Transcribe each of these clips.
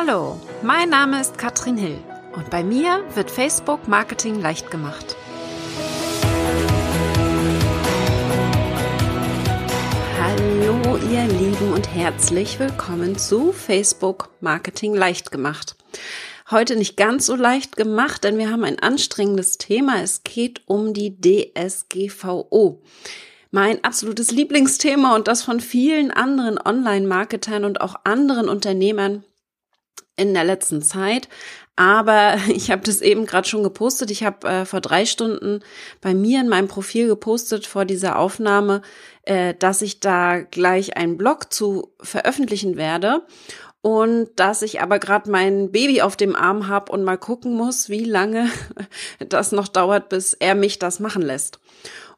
Hallo, mein Name ist Katrin Hill und bei mir wird Facebook Marketing leicht gemacht. Hallo ihr Lieben und herzlich willkommen zu Facebook Marketing leicht gemacht. Heute nicht ganz so leicht gemacht, denn wir haben ein anstrengendes Thema. Es geht um die DSGVO mein absolutes Lieblingsthema und das von vielen anderen Online-Marketern und auch anderen Unternehmern in der letzten Zeit. Aber ich habe das eben gerade schon gepostet. Ich habe äh, vor drei Stunden bei mir in meinem Profil gepostet vor dieser Aufnahme, äh, dass ich da gleich einen Blog zu veröffentlichen werde und dass ich aber gerade mein Baby auf dem Arm habe und mal gucken muss, wie lange das noch dauert, bis er mich das machen lässt.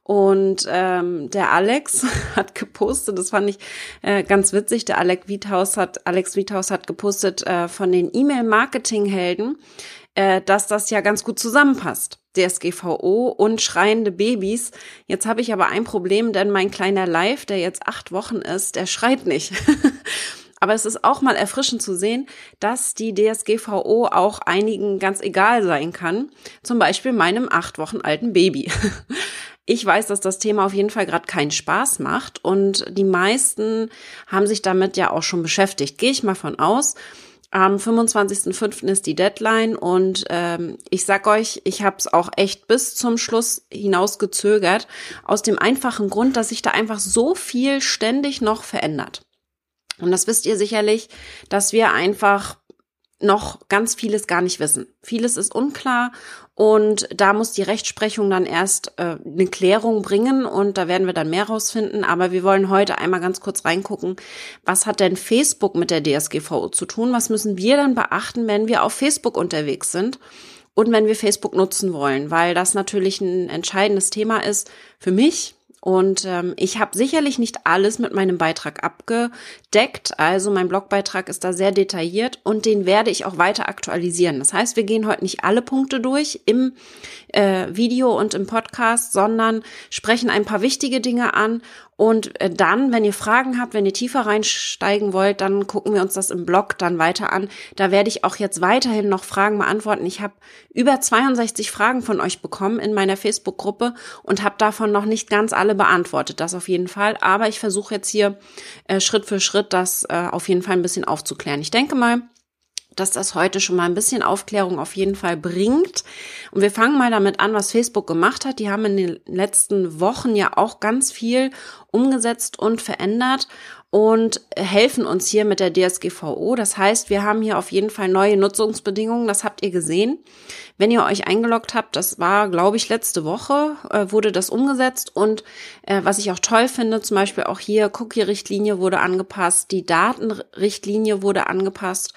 Und ähm, der Alex hat gepostet, das fand ich äh, ganz witzig, der Alex Wiethaus hat, Alex Wiethaus hat gepostet äh, von den E-Mail-Marketing-Helden, äh, dass das ja ganz gut zusammenpasst. DSGVO und schreiende Babys. Jetzt habe ich aber ein Problem, denn mein kleiner Live, der jetzt acht Wochen ist, der schreit nicht. Aber es ist auch mal erfrischend zu sehen, dass die DSGVO auch einigen ganz egal sein kann. Zum Beispiel meinem acht Wochen alten Baby. Ich weiß, dass das Thema auf jeden Fall gerade keinen Spaß macht und die meisten haben sich damit ja auch schon beschäftigt. Gehe ich mal von aus. Am 25.05. ist die Deadline und ähm, ich sag euch, ich habe es auch echt bis zum Schluss hinaus gezögert, aus dem einfachen Grund, dass sich da einfach so viel ständig noch verändert. Und das wisst ihr sicherlich, dass wir einfach noch ganz vieles gar nicht wissen. Vieles ist unklar und da muss die Rechtsprechung dann erst äh, eine Klärung bringen und da werden wir dann mehr rausfinden. Aber wir wollen heute einmal ganz kurz reingucken, was hat denn Facebook mit der DSGVO zu tun? Was müssen wir dann beachten, wenn wir auf Facebook unterwegs sind? Und wenn wir Facebook nutzen wollen, weil das natürlich ein entscheidendes Thema ist für mich, und ähm, ich habe sicherlich nicht alles mit meinem Beitrag abgedeckt. Also mein Blogbeitrag ist da sehr detailliert und den werde ich auch weiter aktualisieren. Das heißt, wir gehen heute nicht alle Punkte durch im äh, Video und im Podcast, sondern sprechen ein paar wichtige Dinge an und äh, dann, wenn ihr Fragen habt, wenn ihr tiefer reinsteigen wollt, dann gucken wir uns das im Blog dann weiter an. Da werde ich auch jetzt weiterhin noch Fragen beantworten. Ich habe über 62 Fragen von euch bekommen in meiner Facebook-Gruppe und habe davon noch nicht ganz alle beantwortet. Das auf jeden Fall. Aber ich versuche jetzt hier äh, Schritt für Schritt das äh, auf jeden Fall ein bisschen aufzuklären. Ich denke mal, dass das heute schon mal ein bisschen Aufklärung auf jeden Fall bringt. Und wir fangen mal damit an, was Facebook gemacht hat. Die haben in den letzten Wochen ja auch ganz viel umgesetzt und verändert und helfen uns hier mit der DSGVO. Das heißt, wir haben hier auf jeden Fall neue Nutzungsbedingungen. Das habt ihr gesehen. Wenn ihr euch eingeloggt habt, das war, glaube ich, letzte Woche, äh, wurde das umgesetzt. Und äh, was ich auch toll finde, zum Beispiel auch hier Cookie-Richtlinie wurde angepasst, die Datenrichtlinie wurde angepasst.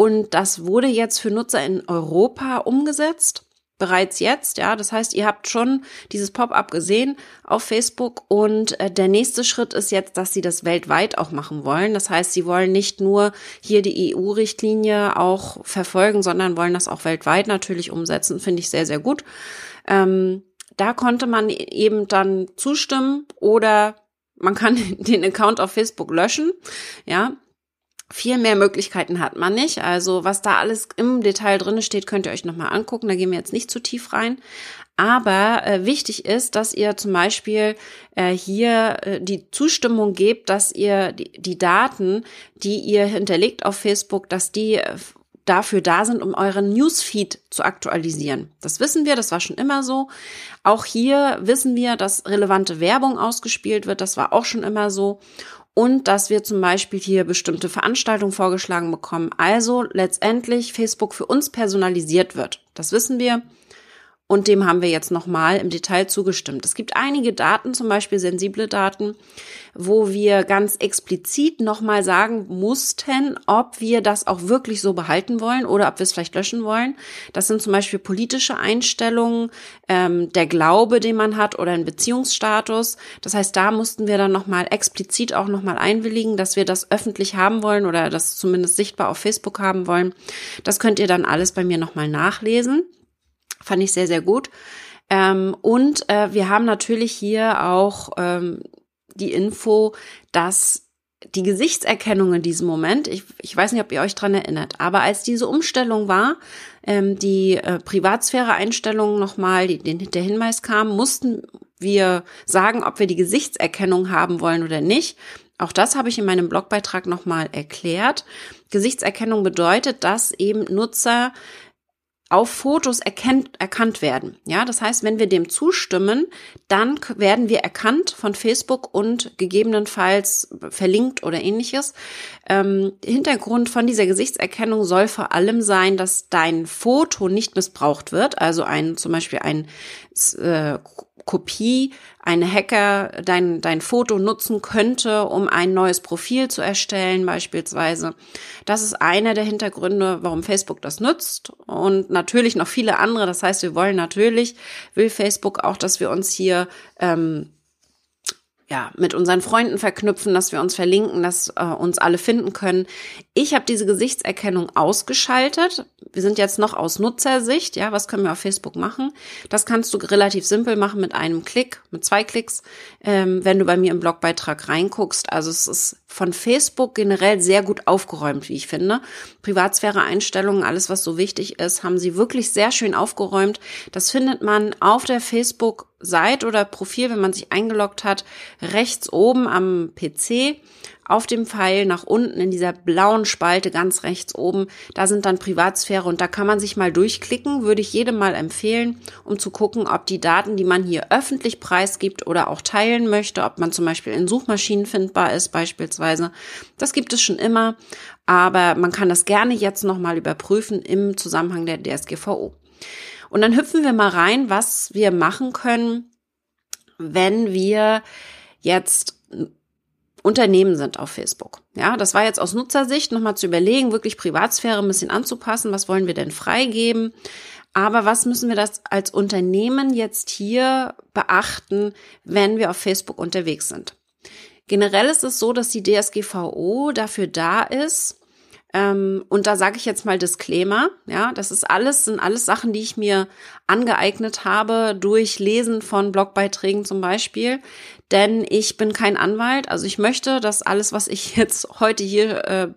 Und das wurde jetzt für Nutzer in Europa umgesetzt. Bereits jetzt, ja. Das heißt, ihr habt schon dieses Pop-up gesehen auf Facebook und äh, der nächste Schritt ist jetzt, dass sie das weltweit auch machen wollen. Das heißt, sie wollen nicht nur hier die EU-Richtlinie auch verfolgen, sondern wollen das auch weltweit natürlich umsetzen. Finde ich sehr, sehr gut. Ähm, da konnte man eben dann zustimmen oder man kann den Account auf Facebook löschen. Ja, viel mehr Möglichkeiten hat man nicht. Also was da alles im Detail drin steht, könnt ihr euch nochmal angucken. Da gehen wir jetzt nicht zu tief rein. Aber äh, wichtig ist, dass ihr zum Beispiel äh, hier äh, die Zustimmung gebt, dass ihr die, die Daten, die ihr hinterlegt auf Facebook, dass die äh, dafür da sind, um euren Newsfeed zu aktualisieren. Das wissen wir, das war schon immer so. Auch hier wissen wir, dass relevante Werbung ausgespielt wird. Das war auch schon immer so und dass wir zum Beispiel hier bestimmte Veranstaltungen vorgeschlagen bekommen. Also letztendlich Facebook für uns personalisiert wird. Das wissen wir. Und dem haben wir jetzt nochmal im Detail zugestimmt. Es gibt einige Daten, zum Beispiel sensible Daten, wo wir ganz explizit nochmal sagen mussten, ob wir das auch wirklich so behalten wollen oder ob wir es vielleicht löschen wollen. Das sind zum Beispiel politische Einstellungen, ähm, der Glaube, den man hat oder ein Beziehungsstatus. Das heißt, da mussten wir dann nochmal explizit auch nochmal einwilligen, dass wir das öffentlich haben wollen oder das zumindest sichtbar auf Facebook haben wollen. Das könnt ihr dann alles bei mir nochmal nachlesen. Fand ich sehr, sehr gut. Ähm, und äh, wir haben natürlich hier auch ähm, die Info, dass die Gesichtserkennung in diesem Moment, ich, ich weiß nicht, ob ihr euch dran erinnert, aber als diese Umstellung war, ähm, die äh, Privatsphäre-Einstellungen nochmal, die, den, der Hinweis kam, mussten wir sagen, ob wir die Gesichtserkennung haben wollen oder nicht. Auch das habe ich in meinem Blogbeitrag nochmal erklärt. Gesichtserkennung bedeutet, dass eben Nutzer auf Fotos erkennt, erkannt werden. Ja, das heißt, wenn wir dem zustimmen, dann werden wir erkannt von Facebook und gegebenenfalls verlinkt oder ähnliches. Ähm, Hintergrund von dieser Gesichtserkennung soll vor allem sein, dass dein Foto nicht missbraucht wird. Also ein, zum Beispiel ein äh, Kopie, ein Hacker dein, dein Foto nutzen könnte, um ein neues Profil zu erstellen beispielsweise. Das ist einer der Hintergründe, warum Facebook das nutzt und natürlich noch viele andere. Das heißt, wir wollen natürlich, will Facebook auch, dass wir uns hier ähm, ja, mit unseren Freunden verknüpfen, dass wir uns verlinken, dass äh, uns alle finden können. Ich habe diese Gesichtserkennung ausgeschaltet. Wir sind jetzt noch aus Nutzersicht. Ja, was können wir auf Facebook machen? Das kannst du relativ simpel machen mit einem Klick, mit zwei Klicks, ähm, wenn du bei mir im Blogbeitrag reinguckst. Also es ist von Facebook generell sehr gut aufgeräumt, wie ich finde. Privatsphäre-Einstellungen, alles, was so wichtig ist, haben sie wirklich sehr schön aufgeräumt. Das findet man auf der Facebook Seite oder Profil, wenn man sich eingeloggt hat, rechts oben am PC auf dem Pfeil nach unten in dieser blauen Spalte ganz rechts oben, da sind dann Privatsphäre und da kann man sich mal durchklicken, würde ich jedem mal empfehlen, um zu gucken, ob die Daten, die man hier öffentlich preisgibt oder auch teilen möchte, ob man zum Beispiel in Suchmaschinen findbar ist beispielsweise. Das gibt es schon immer, aber man kann das gerne jetzt nochmal überprüfen im Zusammenhang der DSGVO. Und dann hüpfen wir mal rein, was wir machen können, wenn wir jetzt Unternehmen sind auf Facebook. Ja, das war jetzt aus Nutzersicht nochmal zu überlegen, wirklich Privatsphäre ein bisschen anzupassen. Was wollen wir denn freigeben? Aber was müssen wir das als Unternehmen jetzt hier beachten, wenn wir auf Facebook unterwegs sind? Generell ist es so, dass die DSGVO dafür da ist, ähm, und da sage ich jetzt mal Disclaimer, ja, das ist alles, sind alles Sachen, die ich mir angeeignet habe durch Lesen von Blogbeiträgen zum Beispiel. Denn ich bin kein Anwalt, also ich möchte, dass alles, was ich jetzt heute hier äh,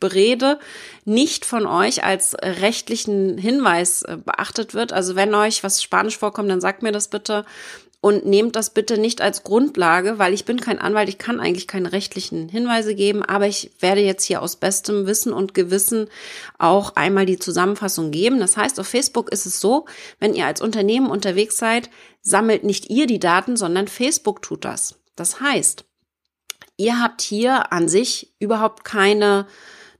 berede, nicht von euch als rechtlichen Hinweis äh, beachtet wird. Also wenn euch was Spanisch vorkommt, dann sagt mir das bitte und nehmt das bitte nicht als Grundlage, weil ich bin kein Anwalt, ich kann eigentlich keine rechtlichen Hinweise geben, aber ich werde jetzt hier aus bestem Wissen und Gewissen auch einmal die Zusammenfassung geben. Das heißt, auf Facebook ist es so, wenn ihr als Unternehmen unterwegs seid, sammelt nicht ihr die Daten, sondern Facebook tut das. Das heißt, ihr habt hier an sich überhaupt keine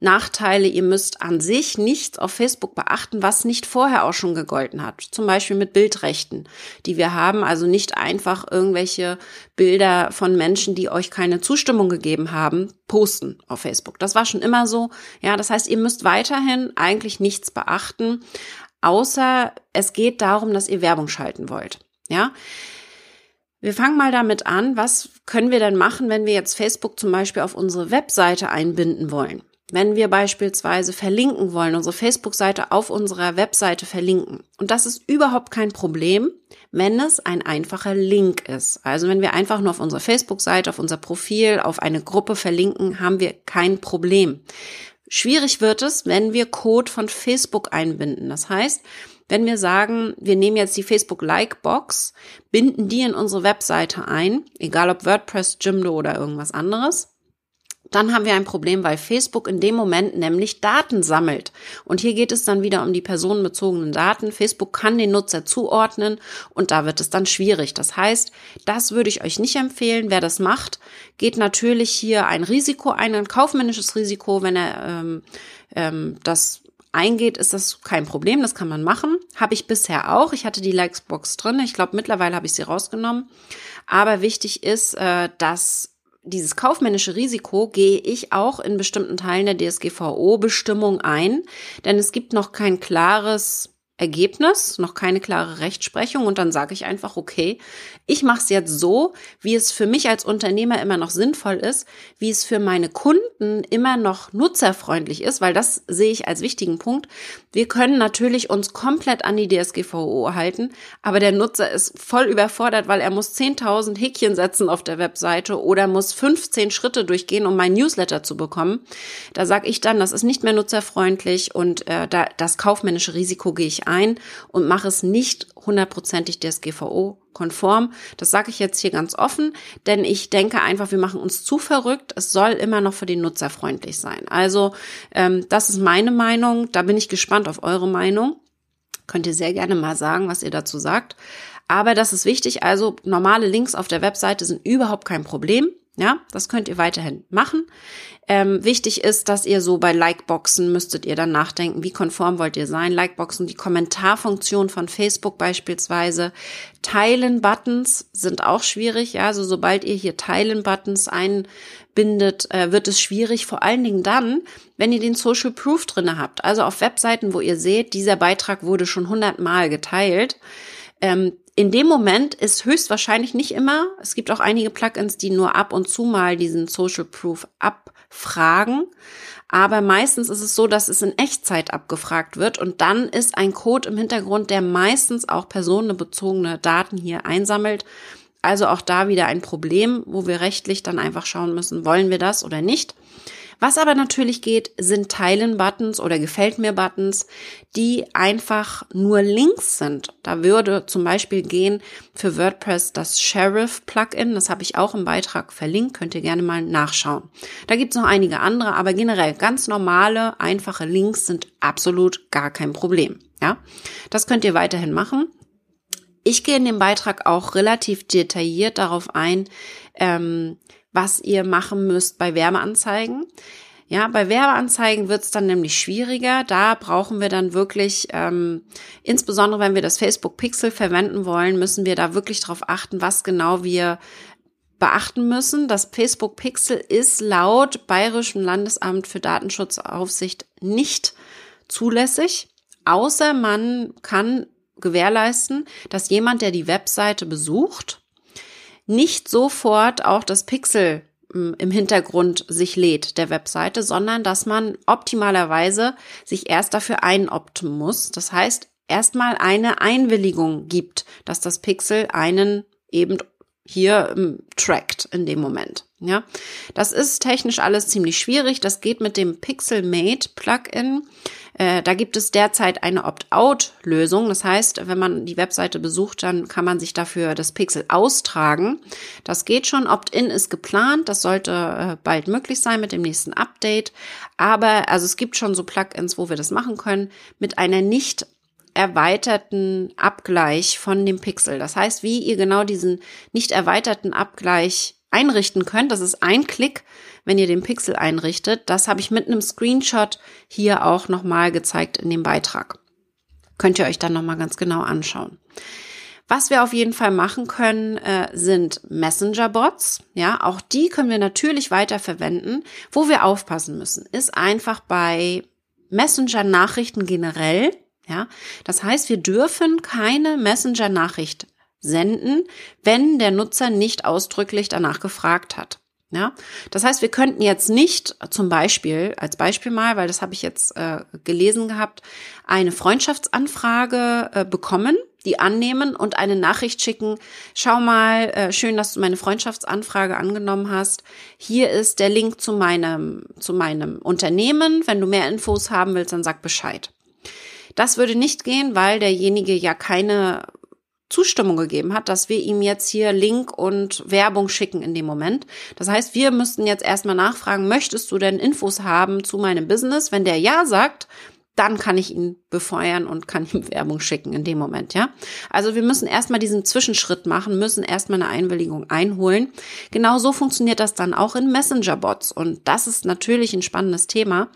Nachteile. Ihr müsst an sich nichts auf Facebook beachten, was nicht vorher auch schon gegolten hat. Zum Beispiel mit Bildrechten, die wir haben. Also nicht einfach irgendwelche Bilder von Menschen, die euch keine Zustimmung gegeben haben, posten auf Facebook. Das war schon immer so. Ja, das heißt, ihr müsst weiterhin eigentlich nichts beachten, außer es geht darum, dass ihr Werbung schalten wollt. Ja. Wir fangen mal damit an, was können wir denn machen, wenn wir jetzt Facebook zum Beispiel auf unsere Webseite einbinden wollen? Wenn wir beispielsweise verlinken wollen, unsere Facebook-Seite auf unserer Webseite verlinken. Und das ist überhaupt kein Problem, wenn es ein einfacher Link ist. Also wenn wir einfach nur auf unserer Facebook-Seite, auf unser Profil, auf eine Gruppe verlinken, haben wir kein Problem. Schwierig wird es, wenn wir Code von Facebook einbinden. Das heißt, wenn wir sagen, wir nehmen jetzt die Facebook Like Box, binden die in unsere Webseite ein, egal ob WordPress, Jimdo oder irgendwas anderes, dann haben wir ein Problem, weil Facebook in dem Moment nämlich Daten sammelt. Und hier geht es dann wieder um die personenbezogenen Daten. Facebook kann den Nutzer zuordnen und da wird es dann schwierig. Das heißt, das würde ich euch nicht empfehlen. Wer das macht, geht natürlich hier ein Risiko ein, ein kaufmännisches Risiko. Wenn er ähm, ähm, das eingeht, ist das kein Problem. Das kann man machen. Habe ich bisher auch. Ich hatte die Likesbox drin. Ich glaube, mittlerweile habe ich sie rausgenommen. Aber wichtig ist, äh, dass dieses kaufmännische Risiko gehe ich auch in bestimmten Teilen der DSGVO-Bestimmung ein, denn es gibt noch kein klares Ergebnis, noch keine klare Rechtsprechung und dann sage ich einfach, okay, ich mache es jetzt so, wie es für mich als Unternehmer immer noch sinnvoll ist, wie es für meine Kunden immer noch nutzerfreundlich ist, weil das sehe ich als wichtigen Punkt. Wir können natürlich uns komplett an die DSGVO halten, aber der Nutzer ist voll überfordert, weil er muss 10.000 Häkchen setzen auf der Webseite oder muss 15 Schritte durchgehen, um mein Newsletter zu bekommen. Da sage ich dann, das ist nicht mehr nutzerfreundlich und äh, da, das kaufmännische Risiko gehe ich ein und mache es nicht hundertprozentig DSGVO-konform. Das sage ich jetzt hier ganz offen, denn ich denke einfach, wir machen uns zu verrückt. Es soll immer noch für den Nutzer freundlich sein. Also ähm, das ist meine Meinung. Da bin ich gespannt auf eure Meinung. Könnt ihr sehr gerne mal sagen, was ihr dazu sagt. Aber das ist wichtig. Also normale Links auf der Webseite sind überhaupt kein Problem. Ja, das könnt ihr weiterhin machen. Ähm, wichtig ist, dass ihr so bei Likeboxen müsstet ihr dann nachdenken, wie konform wollt ihr sein. Likeboxen, die Kommentarfunktion von Facebook beispielsweise. Teilen-Buttons sind auch schwierig. Ja, also sobald ihr hier Teilen-Buttons einbindet, äh, wird es schwierig. Vor allen Dingen dann, wenn ihr den Social Proof drinne habt. Also auf Webseiten, wo ihr seht, dieser Beitrag wurde schon hundertmal geteilt. Ähm, in dem Moment ist höchstwahrscheinlich nicht immer, es gibt auch einige Plugins, die nur ab und zu mal diesen Social Proof abfragen. Aber meistens ist es so, dass es in Echtzeit abgefragt wird und dann ist ein Code im Hintergrund, der meistens auch personenbezogene Daten hier einsammelt. Also auch da wieder ein Problem, wo wir rechtlich dann einfach schauen müssen, wollen wir das oder nicht. Was aber natürlich geht, sind Teilen-Buttons oder Gefällt mir-Buttons, die einfach nur Links sind. Da würde zum Beispiel gehen für WordPress das Sheriff-Plugin. Das habe ich auch im Beitrag verlinkt. Könnt ihr gerne mal nachschauen. Da gibt es noch einige andere, aber generell ganz normale, einfache Links sind absolut gar kein Problem. Ja, das könnt ihr weiterhin machen. Ich gehe in dem Beitrag auch relativ detailliert darauf ein, ähm, was ihr machen müsst bei Werbeanzeigen. Ja, bei Werbeanzeigen wird es dann nämlich schwieriger. Da brauchen wir dann wirklich, ähm, insbesondere wenn wir das Facebook Pixel verwenden wollen, müssen wir da wirklich darauf achten, was genau wir beachten müssen. Das Facebook Pixel ist laut Bayerischem Landesamt für Datenschutzaufsicht nicht zulässig, außer man kann gewährleisten, dass jemand, der die Webseite besucht, nicht sofort auch das Pixel hm, im Hintergrund sich lädt der Webseite, sondern dass man optimalerweise sich erst dafür einopten muss. Das heißt, erstmal eine Einwilligung gibt, dass das Pixel einen eben hier ähm, trackt in dem Moment. Ja, das ist technisch alles ziemlich schwierig. Das geht mit dem Pixelmate Plugin. Äh, da gibt es derzeit eine Opt-out-Lösung. Das heißt, wenn man die Webseite besucht, dann kann man sich dafür das Pixel austragen. Das geht schon. Opt-in ist geplant. Das sollte äh, bald möglich sein mit dem nächsten Update. Aber also es gibt schon so Plugins, wo wir das machen können mit einer nicht erweiterten Abgleich von dem Pixel. Das heißt, wie ihr genau diesen nicht erweiterten Abgleich einrichten könnt, das ist ein Klick, wenn ihr den Pixel einrichtet. Das habe ich mit einem Screenshot hier auch nochmal gezeigt in dem Beitrag. Könnt ihr euch dann nochmal ganz genau anschauen. Was wir auf jeden Fall machen können, äh, sind Messenger-Bots. Ja, auch die können wir natürlich weiter verwenden. Wo wir aufpassen müssen, ist einfach bei Messenger-Nachrichten generell. Ja, das heißt, wir dürfen keine Messenger-Nachricht senden, wenn der Nutzer nicht ausdrücklich danach gefragt hat. Ja, das heißt, wir könnten jetzt nicht zum Beispiel, als Beispiel mal, weil das habe ich jetzt äh, gelesen gehabt, eine Freundschaftsanfrage äh, bekommen, die annehmen und eine Nachricht schicken. Schau mal, äh, schön, dass du meine Freundschaftsanfrage angenommen hast. Hier ist der Link zu meinem, zu meinem Unternehmen. Wenn du mehr Infos haben willst, dann sag Bescheid. Das würde nicht gehen, weil derjenige ja keine Zustimmung gegeben hat, dass wir ihm jetzt hier Link und Werbung schicken in dem Moment. Das heißt, wir müssten jetzt erstmal nachfragen, möchtest du denn Infos haben zu meinem Business? Wenn der Ja sagt, dann kann ich ihn befeuern und kann ihm Werbung schicken in dem Moment, ja. Also wir müssen erstmal diesen Zwischenschritt machen, müssen erstmal eine Einwilligung einholen. Genau so funktioniert das dann auch in Messenger-Bots. Und das ist natürlich ein spannendes Thema.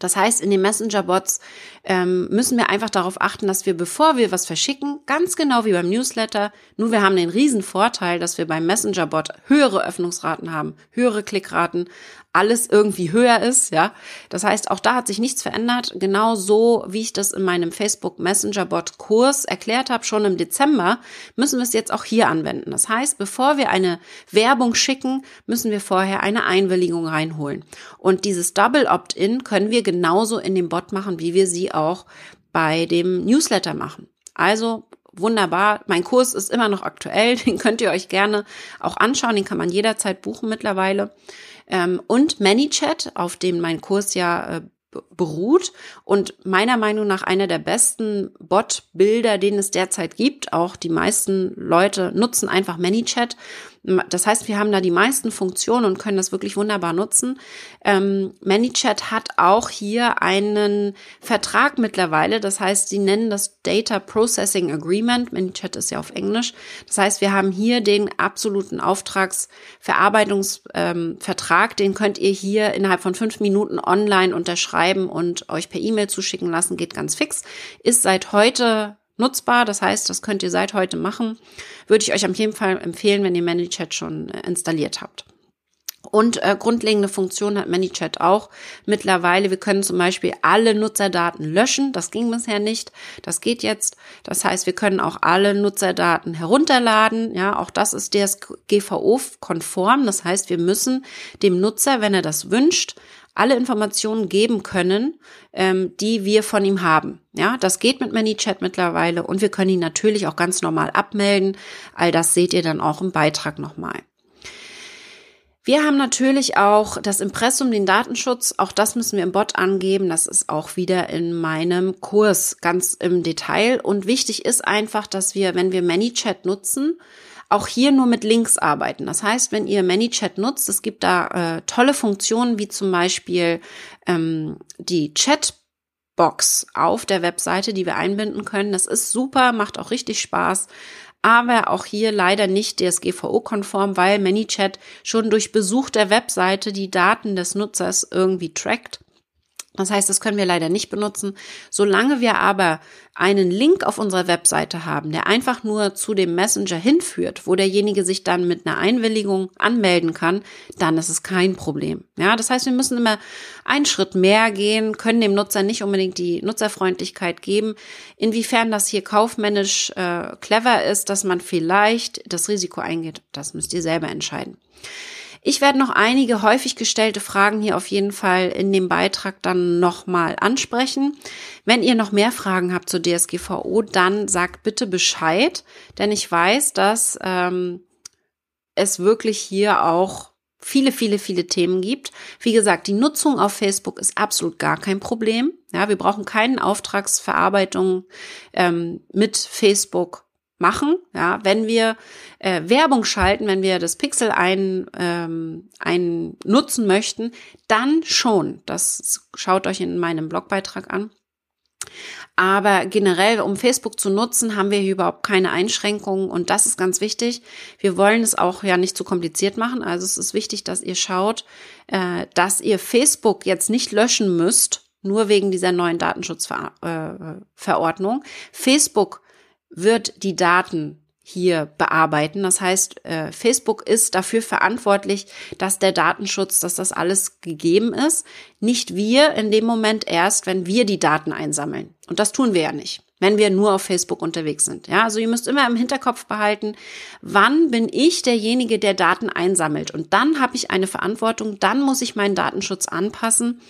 Das heißt, in den Messenger-Bots ähm, müssen wir einfach darauf achten, dass wir, bevor wir was verschicken, ganz genau wie beim Newsletter, nur wir haben den riesen Vorteil, dass wir beim Messenger-Bot höhere Öffnungsraten haben, höhere Klickraten, alles irgendwie höher ist, ja. Das heißt, auch da hat sich nichts verändert. Genau so, wie ich das in meinem Facebook Messenger Bot Kurs erklärt habe, schon im Dezember, müssen wir es jetzt auch hier anwenden. Das heißt, bevor wir eine Werbung schicken, müssen wir vorher eine Einwilligung reinholen. Und dieses Double Opt-in können wir genauso in dem Bot machen, wie wir sie auch bei dem Newsletter machen. Also wunderbar. Mein Kurs ist immer noch aktuell. Den könnt ihr euch gerne auch anschauen. Den kann man jederzeit buchen mittlerweile. Ähm, und ManyChat, auf dem mein Kurs ja äh, beruht und meiner Meinung nach einer der besten Bot-Bilder, den es derzeit gibt. Auch die meisten Leute nutzen einfach ManyChat das heißt, wir haben da die meisten Funktionen und können das wirklich wunderbar nutzen. Ähm, ManyChat hat auch hier einen Vertrag mittlerweile. Das heißt, sie nennen das Data Processing Agreement. ManyChat ist ja auf Englisch. Das heißt, wir haben hier den absoluten Auftragsverarbeitungsvertrag. Ähm, den könnt ihr hier innerhalb von fünf Minuten online unterschreiben und euch per E-Mail zuschicken lassen. Geht ganz fix. Ist seit heute nutzbar. Das heißt, das könnt ihr seit heute machen. Würde ich euch auf jeden Fall empfehlen, wenn ihr ManyChat schon äh, installiert habt. Und äh, grundlegende Funktion hat ManyChat auch mittlerweile. Wir können zum Beispiel alle Nutzerdaten löschen. Das ging bisher nicht. Das geht jetzt. Das heißt, wir können auch alle Nutzerdaten herunterladen. Ja, auch das ist DSGVO-konform. Das heißt, wir müssen dem Nutzer, wenn er das wünscht, alle Informationen geben können, ähm, die wir von ihm haben. Ja, das geht mit ManyChat mittlerweile und wir können ihn natürlich auch ganz normal abmelden. All das seht ihr dann auch im Beitrag nochmal. Wir haben natürlich auch das Impressum, den Datenschutz. Auch das müssen wir im Bot angeben. Das ist auch wieder in meinem Kurs ganz im Detail. Und wichtig ist einfach, dass wir, wenn wir ManyChat nutzen, auch hier nur mit Links arbeiten. Das heißt, wenn ihr ManyChat nutzt, es gibt da äh, tolle Funktionen wie zum Beispiel ähm, die Chatbox auf der Webseite, die wir einbinden können. Das ist super, macht auch richtig Spaß. Aber auch hier leider nicht DSGVO-konform, weil ManyChat schon durch Besuch der Webseite die Daten des Nutzers irgendwie trackt. Das heißt, das können wir leider nicht benutzen. Solange wir aber einen Link auf unserer Webseite haben, der einfach nur zu dem Messenger hinführt, wo derjenige sich dann mit einer Einwilligung anmelden kann, dann ist es kein Problem. Ja, das heißt, wir müssen immer einen Schritt mehr gehen, können dem Nutzer nicht unbedingt die Nutzerfreundlichkeit geben. Inwiefern das hier kaufmännisch äh, clever ist, dass man vielleicht das Risiko eingeht, das müsst ihr selber entscheiden. Ich werde noch einige häufig gestellte Fragen hier auf jeden Fall in dem Beitrag dann nochmal ansprechen. Wenn ihr noch mehr Fragen habt zur DSGVO, dann sagt bitte Bescheid, denn ich weiß, dass ähm, es wirklich hier auch viele, viele, viele Themen gibt. Wie gesagt, die Nutzung auf Facebook ist absolut gar kein Problem. Ja, wir brauchen keine Auftragsverarbeitung ähm, mit Facebook machen. Ja, wenn wir äh, Werbung schalten, wenn wir das Pixel ein, ähm, ein nutzen möchten, dann schon. Das schaut euch in meinem Blogbeitrag an. Aber generell, um Facebook zu nutzen, haben wir hier überhaupt keine Einschränkungen und das ist ganz wichtig. Wir wollen es auch ja nicht zu kompliziert machen. Also es ist wichtig, dass ihr schaut, äh, dass ihr Facebook jetzt nicht löschen müsst, nur wegen dieser neuen Datenschutzverordnung. Äh, Facebook wird die Daten hier bearbeiten. Das heißt, äh, Facebook ist dafür verantwortlich, dass der Datenschutz, dass das alles gegeben ist. Nicht wir in dem Moment erst, wenn wir die Daten einsammeln. Und das tun wir ja nicht, wenn wir nur auf Facebook unterwegs sind. Ja, also ihr müsst immer im Hinterkopf behalten, wann bin ich derjenige, der Daten einsammelt? Und dann habe ich eine Verantwortung, dann muss ich meinen Datenschutz anpassen.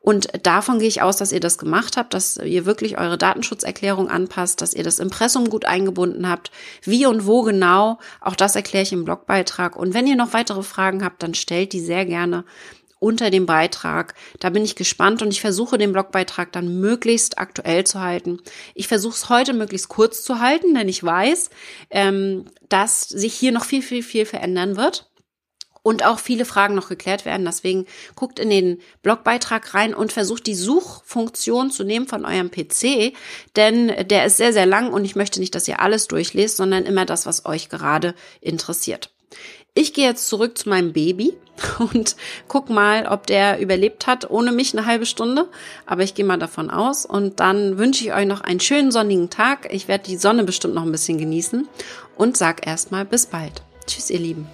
Und davon gehe ich aus, dass ihr das gemacht habt, dass ihr wirklich eure Datenschutzerklärung anpasst, dass ihr das Impressum gut eingebunden habt. Wie und wo genau, auch das erkläre ich im Blogbeitrag. Und wenn ihr noch weitere Fragen habt, dann stellt die sehr gerne unter dem Beitrag. Da bin ich gespannt und ich versuche den Blogbeitrag dann möglichst aktuell zu halten. Ich versuche es heute möglichst kurz zu halten, denn ich weiß, ähm, dass sich hier noch viel, viel, viel verändern wird und auch viele Fragen noch geklärt werden. Deswegen guckt in den Blogbeitrag rein und versucht die Suchfunktion zu nehmen von eurem PC, denn der ist sehr, sehr lang und ich möchte nicht, dass ihr alles durchlest, sondern immer das, was euch gerade interessiert. Ich gehe jetzt zurück zu meinem Baby und guck mal, ob der überlebt hat ohne mich eine halbe Stunde. Aber ich gehe mal davon aus. Und dann wünsche ich euch noch einen schönen sonnigen Tag. Ich werde die Sonne bestimmt noch ein bisschen genießen und sag erstmal bis bald. Tschüss, ihr Lieben.